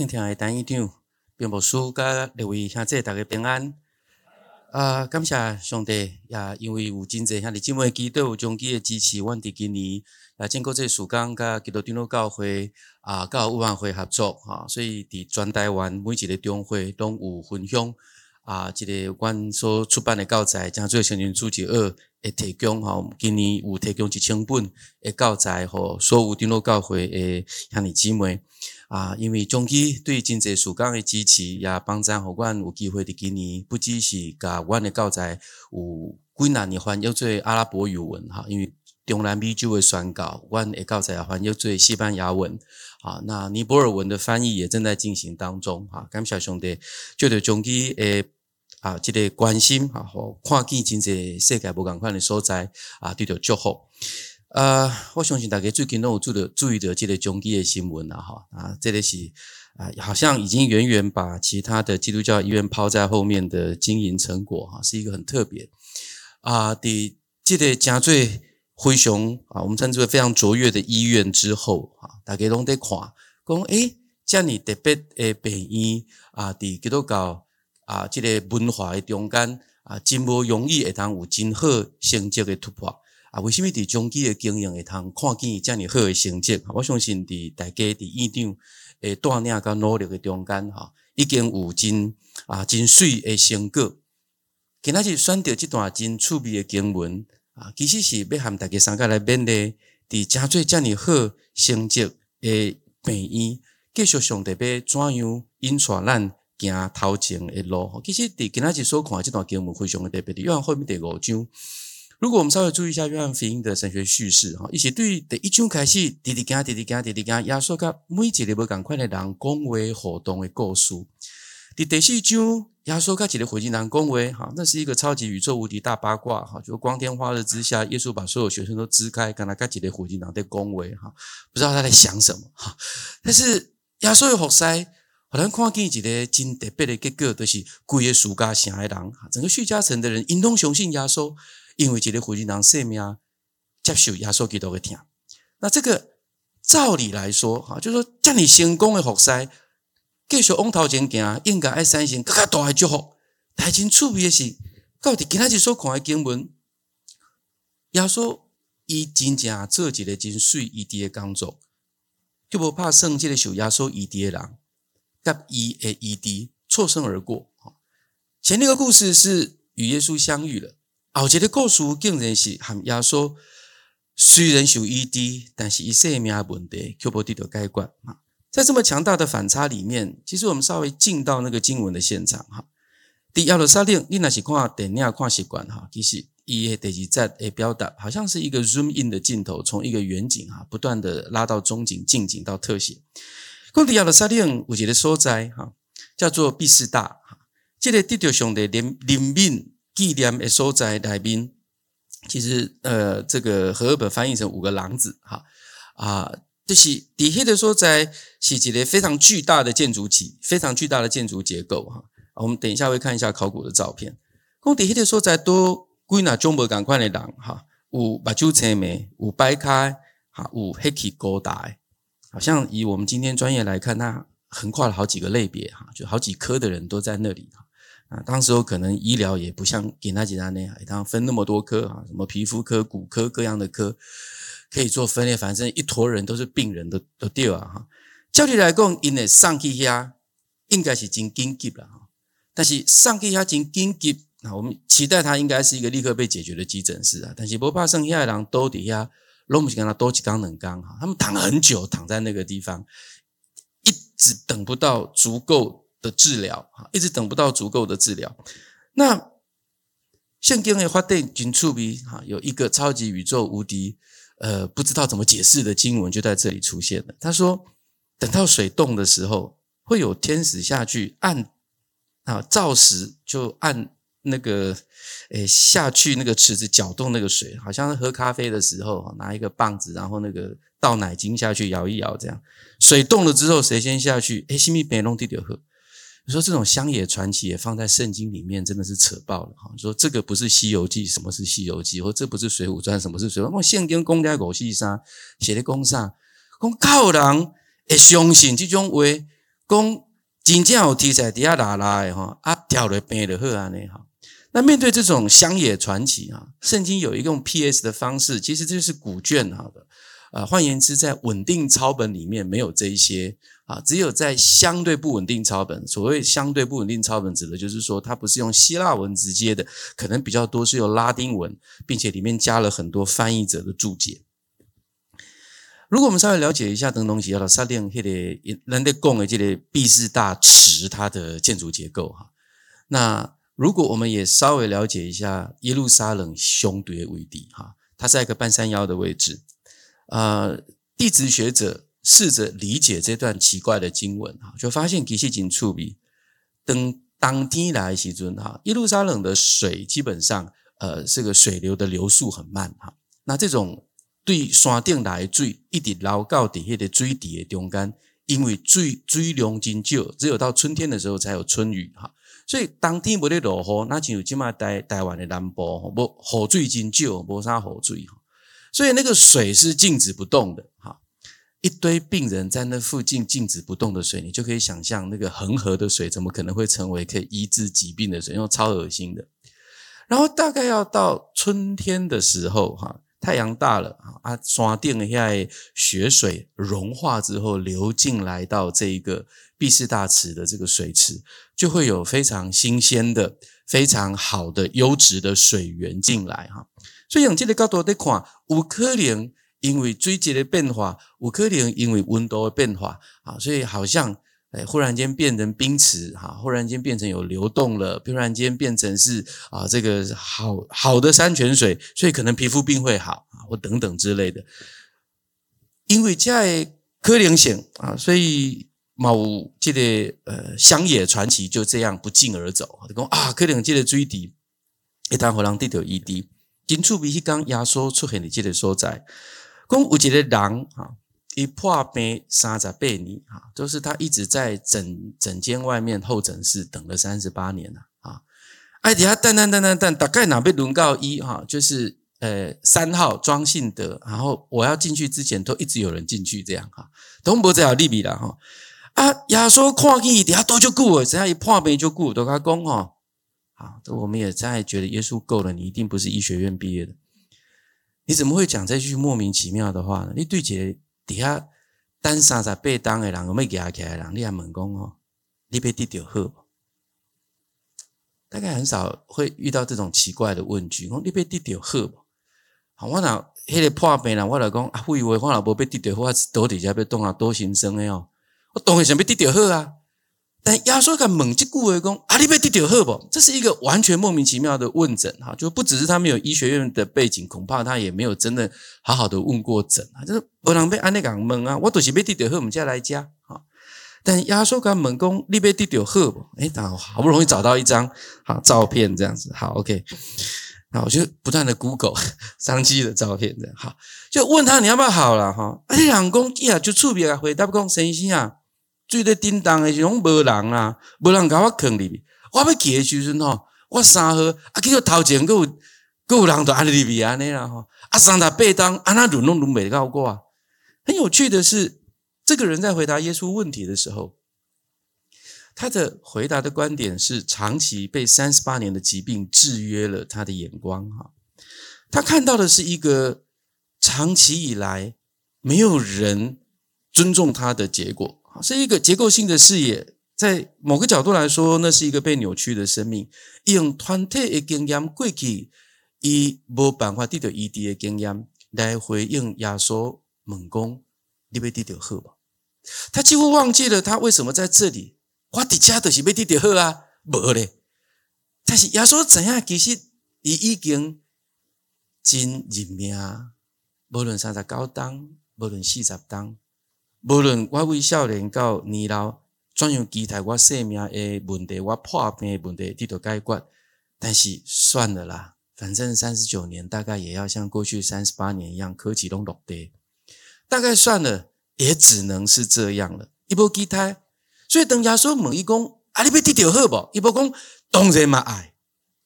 今天的单院长并不输，甲六位兄弟大家平安。啊、感谢上帝，也因为有真侪兄弟姊妹基督中基的支持，阮伫今年也经过这时间，甲基督长老教会啊，甲有万会合作哈，所以伫全台湾每一个中会拢有分享啊，这个阮所出版的教材，正做成人主旨二会提供哈，今年有提供一千本的教材，互所有长老教会的兄弟姊妹。啊，因为中期对真济事工的支持，也帮助互阮有机会伫今年，不只是甲阮的教材有几难的翻译做阿拉伯语文哈，因为中南美洲的宣教，阮的教材也翻译做西班牙文，啊，那尼泊尔文的翻译也正在进行当中，哈，感谢兄弟，就对中基诶啊，这个关心哈，和看见真济世界无共款的所在啊，得到祝福。呃，我相信大家最近都有注的注意的这个中基的新闻了哈啊，这个是啊，好像已经远远把其他的基督教医院抛在后面的经营成果哈，是一个很特别。啊的这个真最灰熊啊，我们称之为非常卓越的医院之后啊，大家拢在看，讲诶，这样特别诶病院啊，伫基督教啊这个文化的中间啊，真无容易会当有真好成绩的突破。啊，为什么伫中期的经营会通看见这样好的成绩？我相信伫大家伫院长诶锻炼甲努力的中间，哈，已经有真啊真水的成果。今仔日选择这段真趣味的经文啊，其实是要和大家三个来面对，伫真做遮尔好成绩的病院，继续上帝要怎样引带咱行头前的路。其实伫今仔日所看的这段经文非常的特别，因为后面第五章。如果我们稍微注意一下约翰福音的神学叙事，哈，一起对第一章开始，滴滴讲，滴滴讲，滴滴讲，耶稣甲每一个无共款的人讲话互动的故事。第第四章，耶稣甲一个火箭人讲话，哈，那是一个超级宇宙无敌大八卦，哈，就光天化日之下，耶稣把所有学生都支开，跟他甲一个火箭人在讲话，哈，不知道他在想什么，哈。但是耶稣有服侍，好像看见一个真特别的结果，就是规个苏家城的人，整个叙加城的人，因拢相信耶稣。因为这个福音人生命接受耶稣基督的听，那这个照理来说，哈，就是说，这么成功的服侍，继续往头前行，应该爱产生更加大的祝福。但真趣味的是，到底今仔日所看的经文，耶稣伊真正做一个真水医治的工作，就无怕算这个受耶稣医治的人，甲伊的医治错身而过。前那个故事是与耶稣相遇了。后一个故事竟然是和耶稣虽然受医治，但是伊生命问题却无得到解决。在这么强大的反差里面，其实我们稍微进到那个经文的现场哈。第耶路撒冷，你那是看电影看习惯哈，其实伊的第二节诶表达，好像是一个 zoom in 的镜头，从一个远景哈，不断的拉到中景、近景到特写。讲第耶路撒冷有一个所在哈，叫做毕士大哈，这个得到上帝怜怜悯。纪念的所在内面，其实呃，这个和合本翻译成五个狼子哈啊，就是底下的所在是一个非常巨大的建筑体，非常巨大的建筑结构哈。我们等一下会看一下考古的照片。讲底下的所在都归纳中国赶快的人哈，有目睭青眉，有掰开哈，有黑体高大，好像以我们今天专业来看，它横跨了好几个类别哈，就好几科的人都在那里。啊，当时候可能医疗也不像给那几单那样，当分那么多科啊，什么皮肤科、骨科各样的科可以做分裂，反正一坨人都是病人的都对啊哈。照理来讲，因为上去遐应该是真紧急了哈，但是上去遐真紧急，那我们期待他应该是一个立刻被解决的急诊室啊，但是不怕剩下的人都底下，拢不是跟他多几缸冷缸哈，他们躺很久，躺在那个地方，一直等不到足够。的治疗啊，一直等不到足够的治疗。那圣经的发电金触笔哈，有一个超级宇宙无敌呃，不知道怎么解释的经文就在这里出现了。他说，等到水冻的时候，会有天使下去按啊，照实就按那个诶下去那个池子搅动那个水，好像喝咖啡的时候拿一个棒子，然后那个倒奶精下去摇一摇，这样水冻了之后，谁先下去？诶，西米别弄地就喝。你说这种乡野传奇也放在圣经里面，真的是扯爆了哈！说这个不是《西游记》，什么是《西游记》？或这不是《水浒传》，什么是《水浒传》？我圣经公家狗戏沙写的公啥？讲靠人会相信这种话，讲真正有题材底下拉拉的哈，啊掉了病的喝安尼哈。那面对这种乡野传奇啊，圣经有一个用 PS 的方式，其实这是古卷好的。啊，换言之，在稳定抄本里面没有这一些啊，只有在相对不稳定抄本。所谓相对不稳定抄本，指的就是说它不是用希腊文直接的，可能比较多是用拉丁文，并且里面加了很多翻译者的注解。如果我们稍微了解一下等东西，要到沙甸迄个人的贡的这个毕士大池它的建筑结构哈。那如果我们也稍微了解一下耶路撒冷兄弟为地哈，它在一个半山腰的位置。呃，地质学者试着理解这段奇怪的经文哈，就发现其实真趣味。等当天来时阵哈，耶路撒冷的水基本上呃，这个水流的流速很慢哈。那这种对山顶来的水一直流到底下的水底的中间，因为水水量真少，只有到春天的时候才有春雨哈。所以当天没得落雨，那就今嘛台台湾的南部无雨水真少，无啥雨水哈。所以那个水是静止不动的，哈，一堆病人在那附近静止不动的水，你就可以想象那个恒河的水怎么可能会成为可以医治疾病的水，因为超恶心的。然后大概要到春天的时候，哈，太阳大了，啊，刷电一下雪水融化之后流进来到这一个毕士大池的这个水池，就会有非常新鲜的、非常好的优质的水源进来，哈。所以用这个角度来看，有可能因为水质的变化，有可能因为温度的变化啊，所以好像诶忽然间变成冰池哈，忽然间变成有流动了，忽然间变成是啊这个好好的山泉水，所以可能皮肤病会好啊，或等等之类的。因为这样可能性啊，所以某这个呃乡野传奇就这样不胫而走，就讲啊，可能这个水底一旦互人得到医治。近处比起刚压缩出现的这个所在，讲有一个人哈，一破病三十八年哈，就是他一直在诊诊间外面候诊室等了三十八年了啊！哎，底下等等等等等，大概哪被轮到一哈，就是呃三号庄信德，然后我要进去之前都一直有人进去这样哈，都无再有利比了哈啊！耶稣看见底下多就顾，只要一破病就顾，都他讲哈。啊，这我们也在觉得耶稣够了，你一定不是医学院毕业的，你怎么会讲这句莫名其妙的话呢？你对这底下单三十八当的人，我没给他起来人，你还猛攻哦，你被地丢喝，大概很少会遇到这种奇怪的问句，讲你被地丢喝，好，我那那个破病人，我来讲啊，我以为我老婆被地丢喝，我到底下被动啊，多心生的哦，我当然想被地丢喝啊。但耶稣敢猛击顾为公，阿里贝蒂丢赫不？这是一个完全莫名其妙的问诊哈，就不只是他没有医学院的背景，恐怕他也没有真的好好的问过诊啊。就是不能被安内港蒙啊，我都是被蒂丢赫，我们家来家哈。但耶稣敢猛攻，你被蒂丢赫不？哎，好，好不容易找到一张好照片，这样子好，OK。那我就不断的 Google 商机的照片，这样好，就问他你要不要好了哈？哎，两公呀就触别个回答不公，神仙啊。最咧叮当的时拢无人啊，无人甲我囥里面。我要去的时阵吼，我三号啊，结果头前佫有佫有人在安里边安尼啦吼，啊三十八当啊那轮拢轮袂到过啊。很有趣的是，这个人在回答耶稣问题的时候，他的回答的观点是长期被三十八年的疾病制约了他的眼光哈。他看到的是一个长期以来没有人尊重他的结果。是一个结构性的视野，在某个角度来说，那是一个被扭曲的生命。用团体的经验过去，以无办法得到医治的经验来回应耶稣问讲，你要得到好吗？他几乎忘记了他为什么在这里。我底下都是要得到好啊，无咧。但是耶稣怎样？其实伊已经真认命，无论三十九当，无论四十当。无论我为少年到年老，怎样期待我生命的问题，我破病的问题得到解决，但是算了啦，反正三十九年大概也要像过去三十八年一样，科技拢落地，大概算了，也只能是这样了。伊无期待，所以当耶稣问伊讲，啊，你要得到好无？伊无讲，当然嘛爱。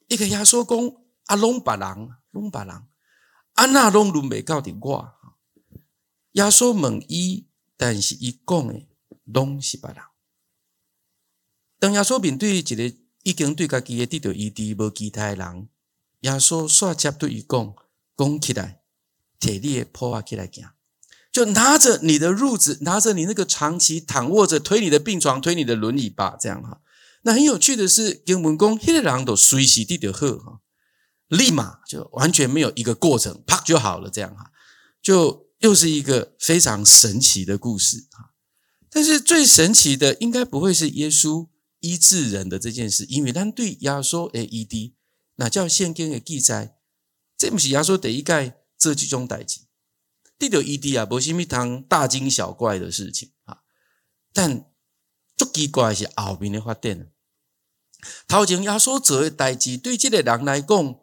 伊个耶稣讲，啊，拢别人，拢别人，啊，那拢轮未到的我。耶稣问伊。但是伊讲诶拢是别人，当耶稣面对一个已经对家己的得到医治无期待的人，耶稣煞接对伊讲，讲起来，摕你的跛仔起来行，就拿着你的褥子，拿着你那个长期躺卧着推你的病床，推你的轮椅吧，这样哈。那很有趣的是，经文讲，迄个人都随时得到好哈，立马就完全没有一个过程，啪就好了，这样哈，就又是一个非常神奇的故事啊。但是最神奇的，应该不会是耶稣。医治人的这件事，因为咱对耶稣的医治，那叫圣经的记载，这不是耶稣第一个做这种代志，得到医治啊，不是什么通大惊小怪的事情啊。但最奇怪的是后面的发展，头前耶稣做的代志，对这个人来讲，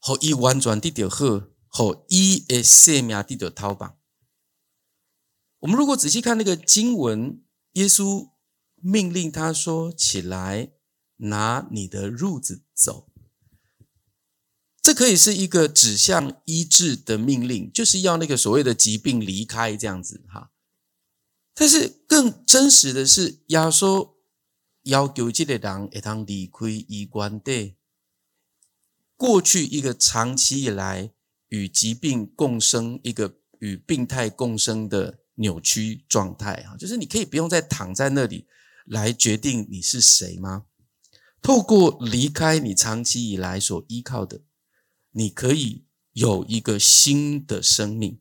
和伊完全得到好，和伊的生命得到逃亡。我们如果仔细看那个经文，耶稣。命令他说：“起来，拿你的褥子走。”这可以是一个指向医治的命令，就是要那个所谓的疾病离开这样子哈。但是更真实的是，耶稣要求这个人会当离开医院的过去一个长期以来与疾病共生、一个与病态共生的扭曲状态啊，就是你可以不用再躺在那里。来决定你是谁吗？透过离开你长期以来所依靠的，你可以有一个新的生命。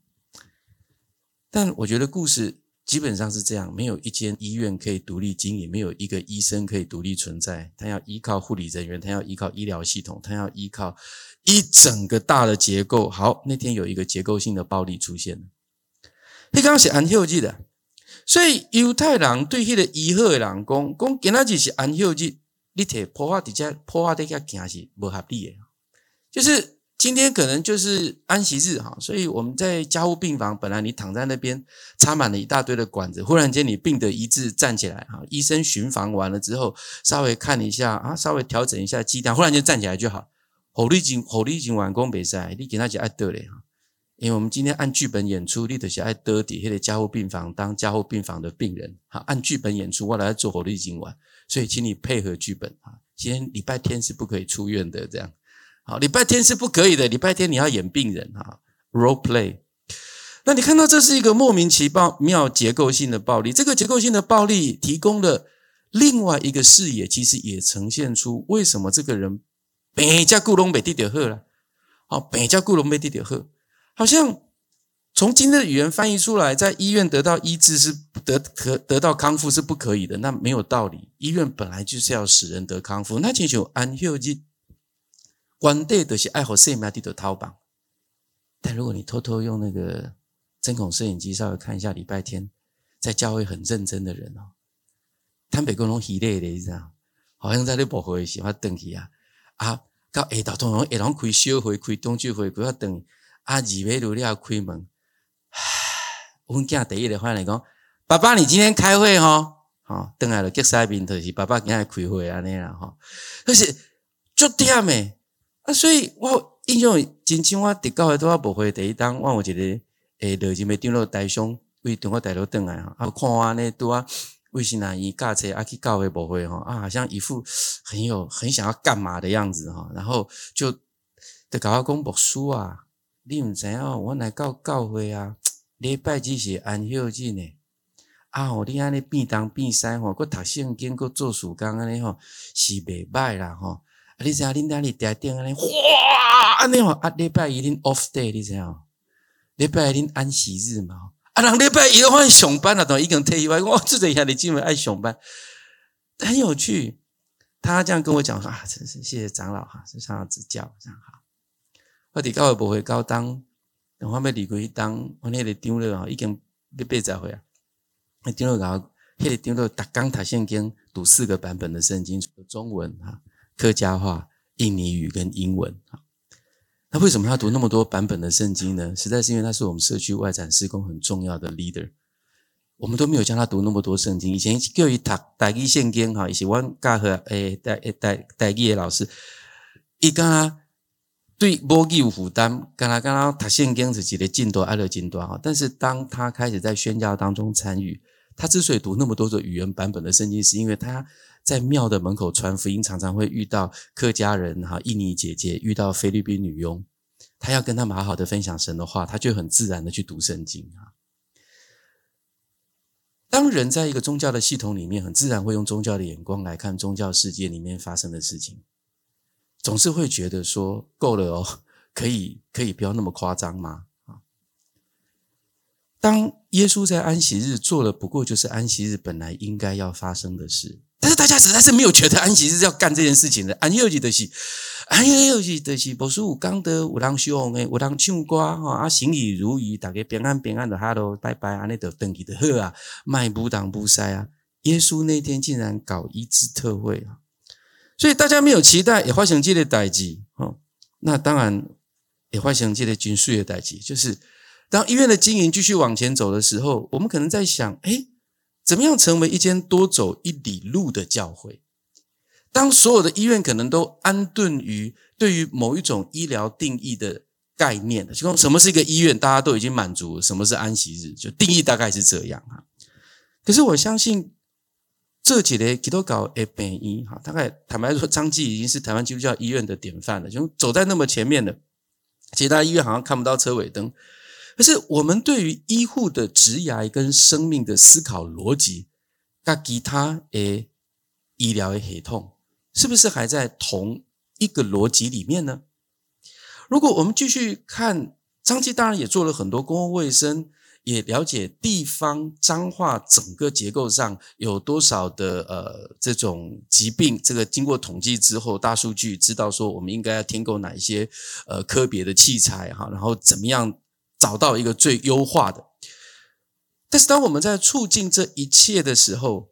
但我觉得故事基本上是这样：没有一间医院可以独立经营，没有一个医生可以独立存在。他要依靠护理人员，他要依靠医疗系统，他要依靠一整个大的结构。好，那天有一个结构性的暴力出现了。你刚刚写安休记的。所以犹太人对迄个医好的人讲，讲今仔日是安休日，你摕破坏底下破坏底下行是不合理的。就是今天可能就是安息日哈，所以我们在加护病房，本来你躺在那边插满了一大堆的管子，忽然间你病得一致站起来哈，医生巡房完了之后，稍微看一下啊，稍微调整一下剂量，忽然间站起来就好。火力警火力警完工比赛，你今仔日爱得嘞哈。因为我们今天按剧本演出，你就是爱得底下的加护病房当加护病房的病人，好，按剧本演出，我来做火力今晚，所以请你配合剧本啊。今天礼拜天是不可以出院的，这样，好，礼拜天是不可以的，礼拜天你要演病人哈，role play。那你看到这是一个莫名其妙结构性的暴力，这个结构性的暴力提供了另外一个视野，其实也呈现出为什么这个人病加顾龙被地点喝了，好，病加顾龙被地点喝。好像从今天的语言翻译出来，在医院得到医治是得得得到康复是不可以的，那没有道理。医院本来就是要使人得康复。那请求安休日，关键的是爱好生命的逃亡。但如果你偷偷用那个针孔摄影机稍微看一下，礼拜天在教会很认真的人哦，他们各种喜乐的这样，好像在那保会喜欢等去啊啊，到下昼通常下昼开小会开冬聚会，不要等。啊二尾路你要开门，唉，我们家第一个话来讲，爸爸你今天开会吼，好，等下了结晒面头是爸爸今天开会安尼啦吼，可是足忝诶，啊，所以我印象真深，我伫教会拄啊无会第一当，我有一个诶，落就没丢落台上，为中国大陆等来哈，啊，看我安尼拄啊，为什么伊驾车啊去教会无会吼，啊，好像一副很有很想要干嘛的样子哈，然后就得搞我讲牧师啊。你毋知影，我来到教会啊，礼拜只是安休日呢。啊，吼，你安尼变东变西吼，搁读圣经，搁做暑工安尼吼，是袂歹啦吼。啊，你知影恁那里定定安尼，哇，安尼吼，啊，礼拜一恁 off day，你知影？礼拜一恁安息日嘛。啊，人礼拜一的话上班啊，都已经退休。我这个兄弟姊妹爱上班，很有趣。他这样跟我讲说啊，真是谢谢长老哈，是长老指教，非常好。我伫教会无会高当，等我要离开当，我那个长老已经要八十岁啊。那长老讲，迄个丢了逐工读圣经，读四个版本的圣经，中文哈、客家话、印尼语跟英文。那为什么他读那么多版本的圣经呢？实在是因为他是我们社区外展事工很重要的 leader。我们都没有教他读那么多圣经，以前叫伊读台语圣经哈，以前我教和诶台诶台台语的老师，伊讲。对母语有负担，刚才刚刚他圣经自己的进度爱了进度哈，但是当他开始在宣教当中参与，他之所以读那么多的语言版本的圣经，是因为他在庙的门口传福音，常常会遇到客家人哈、印尼姐姐，遇到菲律宾女佣，他要跟他们好好的分享神的话，他就很自然的去读圣经啊。当人在一个宗教的系统里面，很自然会用宗教的眼光来看宗教世界里面发生的事情，总是会觉得说够了哦，可以可以不要那么夸张吗？啊，当耶稣在安息日做了不过就是安息日本来应该要发生的事。但是大家实在是没有觉得安息日要干这件事情的。安息日的是，安息日的是，不是有讲的有人修红的，有人唱歌哈啊，行礼如仪，大家平安平安的哈喽，拜拜，安尼就登记的好啊，卖不当不塞啊。耶稣那天竟然搞一次特会啊，所以大家没有期待，也发生这个代志哈。那当然也发生这个军事的代志，就是当医院的经营继续往前走的时候，我们可能在想，诶怎么样成为一间多走一里路的教会？当所有的医院可能都安顿于对于某一种医疗定义的概念，就说什么是一个医院，大家都已经满足，什么是安息日，就定义大概是这样啊。可是我相信这几年基督教的病医哈，大概坦白说，彰基已经是台湾基督教医院的典范了，就走在那么前面的，其他医院好像看不到车尾灯。可是，我们对于医护的职涯跟生命的思考逻辑，跟其他诶医疗的系统，是不是还在同一个逻辑里面呢？如果我们继续看，彰基当然也做了很多公共卫生，也了解地方彰化整个结构上有多少的呃这种疾病，这个经过统计之后，大数据知道说我们应该要添购哪一些呃科别的器材哈，然后怎么样。找到一个最优化的，但是当我们在促进这一切的时候，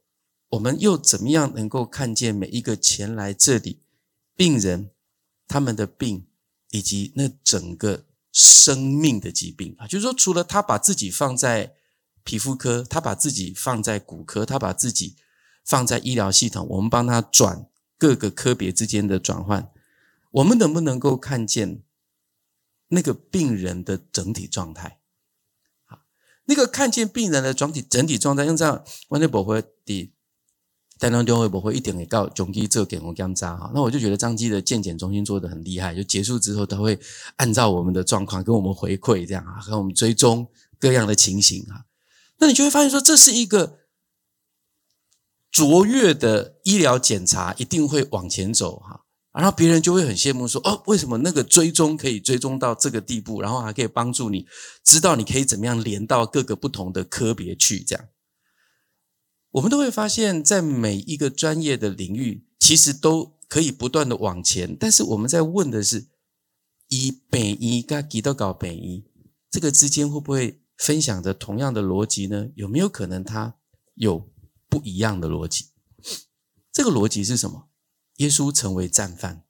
我们又怎么样能够看见每一个前来这里病人他们的病，以及那整个生命的疾病啊？就是说，除了他把自己放在皮肤科，他把自己放在骨科，他把自己放在医疗系统，我们帮他转各个科别之间的转换，我们能不能够看见？那个病人的整体状态，好，那个看见病人的整体整体状态，用这样，完全不会的，台中中会不会一点给告中医做给我检查哈？那我就觉得张基的健检中心做的很厉害，就结束之后他会按照我们的状况跟我们回馈，这样啊，跟我们追踪各样的情形啊，那你就会发现说，这是一个卓越的医疗检查，一定会往前走哈。然后别人就会很羡慕说：“哦，为什么那个追踪可以追踪到这个地步？然后还可以帮助你知道你可以怎么样连到各个不同的科别去？这样，我们都会发现，在每一个专业的领域，其实都可以不断的往前。但是我们在问的是：医病医跟基督教病医这个之间会不会分享着同样的逻辑呢？有没有可能它有不一样的逻辑？这个逻辑是什么？”耶稣成为战犯，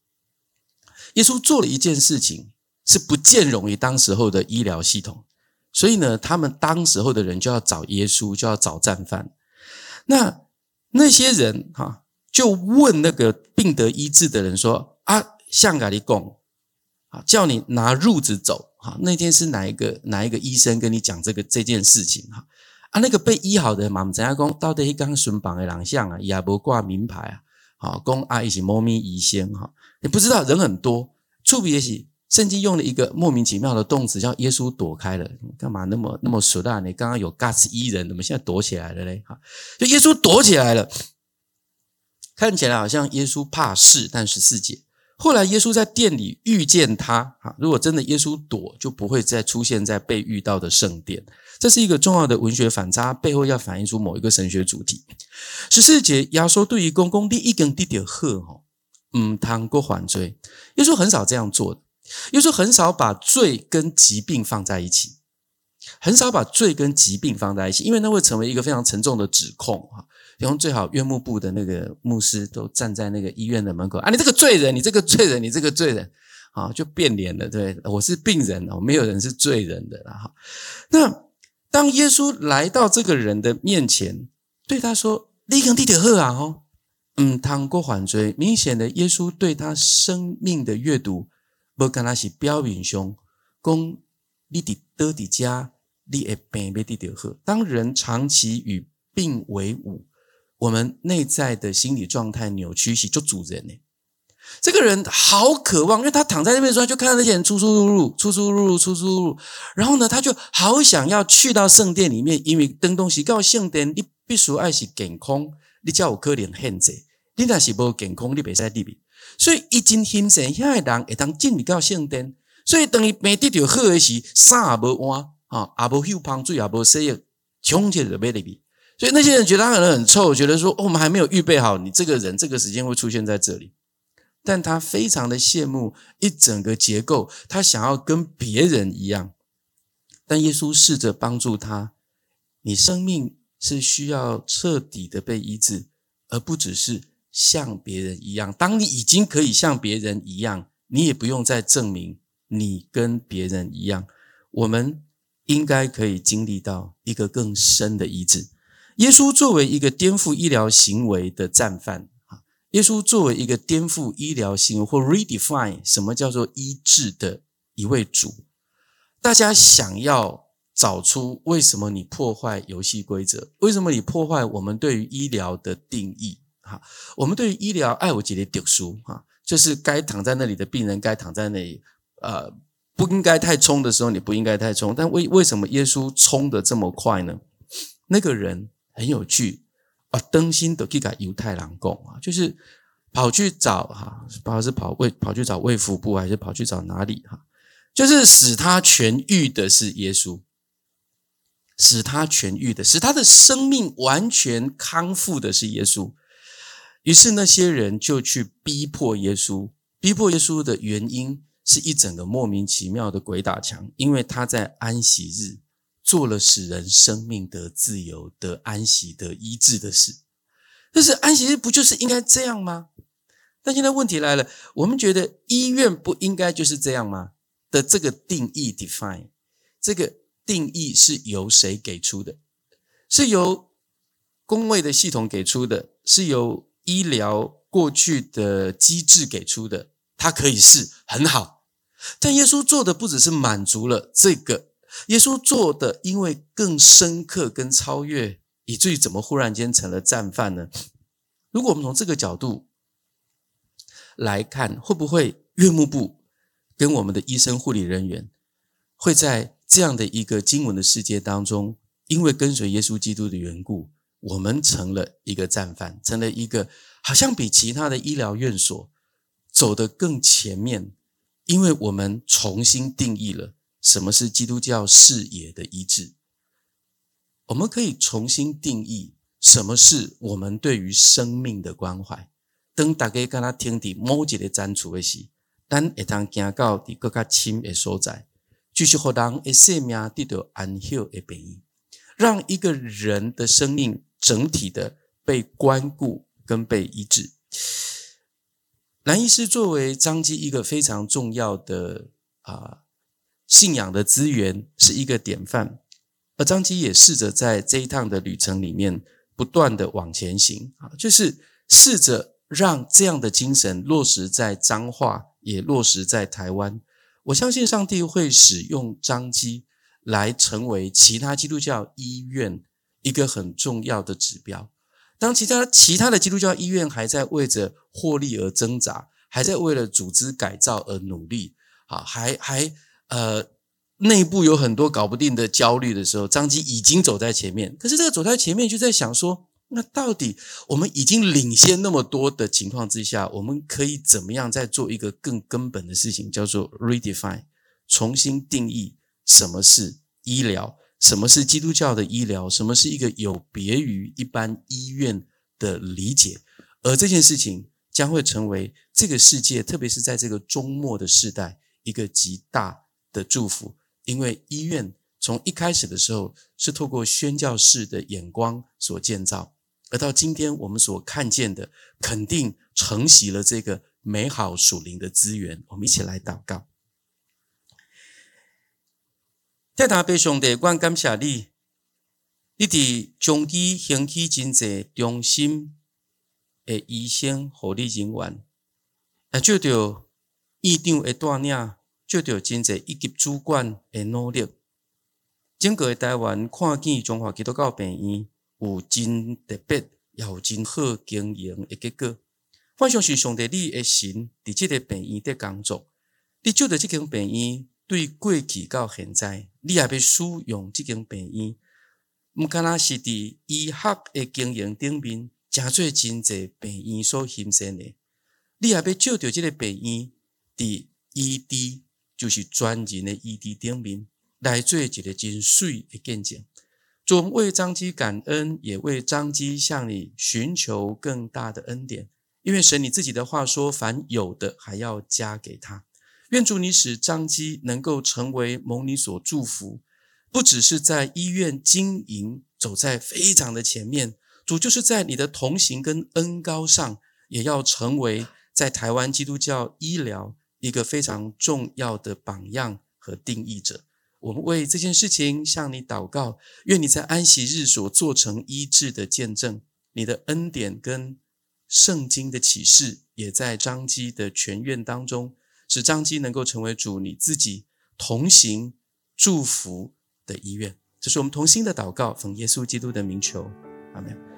耶稣做了一件事情是不见容于当时候的医疗系统，所以呢，他们当时候的人就要找耶稣，就要找战犯。那那些人哈，就问那个病得医治的人说：“啊，向嘎利贡，啊，叫你拿褥子走。哈，那天是哪一个哪一个医生跟你讲这个这件事情？哈，啊，那个被医好的嘛，我们怎样讲？到底一刚顺榜的人像啊，也不挂名牌啊。”好，公阿一起猫咪移仙哈，你不知道人很多，触笔也起，圣经用了一个莫名其妙的动词，叫耶稣躲开了，干嘛那么那么熟大？你刚刚有 guts 一人，怎么现在躲起来了嘞？哈，就耶稣躲起来了，看起来好像耶稣怕事，但十四节。后来耶稣在殿里遇见他，啊，如果真的耶稣躲，就不会再出现在被遇到的圣殿。这是一个重要的文学反差，背后要反映出某一个神学主题。十四节，耶稣对于公公第一根滴点喝哈，嗯，谈过还罪。耶稣很少这样做的，耶稣很少把罪跟疾病放在一起，很少把罪跟疾病放在一起，因为那会成为一个非常沉重的指控啊。用最好院牧部的那个牧师都站在那个医院的门口啊，你这个罪人，你这个罪人，你这个罪人，啊，就变脸了。对，我是病人，哦没有人是罪人的啦。哈，那。当耶稣来到这个人的面前，对他说：“你跟弟弟喝啊！”哦，嗯，汤过缓追，明显的，耶稣对他生命的阅读，不跟他是标炳兄，公你的得的家，你也病被弟弟喝。当人长期与病为伍，我们内在的心理状态扭曲，是就主人呢。这个人好渴望，因为他躺在那边的时候，就看到那些人出出入入、出出入入、出出入入。然后呢，他就好想要去到圣殿里面，因为登东西告圣殿，你必须爱是健康，你才有可能限制。你若是无健康，你袂使入去。所以，一真心神遐个人会当进入到圣殿。所以，等于没得到好的时，衫也无换，啊，也无休芳水，也无洗浴，穷起来就没入去。所以，那些人觉得他可能很臭，觉得说，哦，我们还没有预备好，你这个人这个时间会出现在这里。但他非常的羡慕一整个结构，他想要跟别人一样。但耶稣试着帮助他，你生命是需要彻底的被医治，而不只是像别人一样。当你已经可以像别人一样，你也不用再证明你跟别人一样。我们应该可以经历到一个更深的医治。耶稣作为一个颠覆医疗行为的战犯啊。耶稣作为一个颠覆医疗行为或 redefine 什么叫做医治的一位主，大家想要找出为什么你破坏游戏规则？为什么你破坏我们对于医疗的定义？哈，我们对于医疗爱我姐的丢书哈，就是该躺在那里的病人该躺在那里，呃，不应该太冲的时候你不应该太冲，但为为什么耶稣冲得这么快呢？那个人很有趣。啊，登心的去给犹太人讲啊，就是跑去找哈，不知道是跑卫跑去找卫福部，还是跑去找哪里哈？就是使他痊愈的是耶稣，使他痊愈的，使他的生命完全康复的是耶稣。于是那些人就去逼迫耶稣，逼迫耶稣的原因是一整个莫名其妙的鬼打墙，因为他在安息日。做了使人生命得自由、得安息、得医治的事，但是安息日不就是应该这样吗？但现在问题来了，我们觉得医院不应该就是这样吗？的这个定义 define，这个定义是由谁给出的？是由公卫的系统给出的？是由医疗过去的机制给出的？它可以是很好，但耶稣做的不只是满足了这个。耶稣做的，因为更深刻、跟超越，以至于怎么忽然间成了战犯呢？如果我们从这个角度来看，会不会院牧部跟我们的医生、护理人员会在这样的一个经文的世界当中，因为跟随耶稣基督的缘故，我们成了一个战犯，成了一个好像比其他的医疗院所走得更前面，因为我们重新定义了。什么是基督教视野的医治？我们可以重新定义什么是我们对于生命的关怀。当大家跟他听的某一个 zan 处的时，咱会当行到的更加亲的所在，就是让人的生命得到安息的病医，让一个人的生命整体的被关顾跟被医治。兰医师作为张基一个非常重要的啊。信仰的资源是一个典范，而张基也试着在这一趟的旅程里面不断的往前行啊，就是试着让这样的精神落实在彰化，也落实在台湾。我相信上帝会使用张基来成为其他基督教医院一个很重要的指标。当其他其他的基督教医院还在为着获利而挣扎，还在为了组织改造而努力，啊，还还。呃，内部有很多搞不定的焦虑的时候，张基已经走在前面。可是这个走在前面，就在想说，那到底我们已经领先那么多的情况之下，我们可以怎么样再做一个更根本的事情，叫做 redefine，重新定义什么是医疗，什么是基督教的医疗，什么是一个有别于一般医院的理解。而这件事情将会成为这个世界，特别是在这个终末的世代，一个极大。的祝福，因为医院从一开始的时候是透过宣教士的眼光所建造，而到今天我们所看见的，肯定承袭了这个美好属灵的资源。我们一起来祷告。天父伯上帝，我感谢你，你伫彰基兴起真济中心的医生护理人员，也就着院长的带领。就着真济以及主管的努力，整个台湾看见中华基督教病院有真特别也有真好经营的结果。我相信上帝你的神伫这个病院的工作，你就着这间病院对过去到现在，你也要使用这间病院，毋敢若是伫医学的经营顶面，诚做真济病院所形成的，你也要照着这个病院伫医治，就是专人的医治顶面，来做一个真水的见证。总为张基感恩，也为张基向你寻求更大的恩典。因为神你自己的话说，凡有的还要加给他。愿主你使张基能够成为蒙你所祝福，不只是在医院经营走在非常的前面，主就是在你的同行跟恩高上，也要成为在台湾基督教医疗一个非常重要的榜样和定义者。我们为这件事情向你祷告，愿你在安息日所做成医治的见证，你的恩典跟圣经的启示，也在张基的全院当中，使张基能够成为主你自己同行祝福的医院。这是我们同心的祷告，奉耶稣基督的名求，阿门。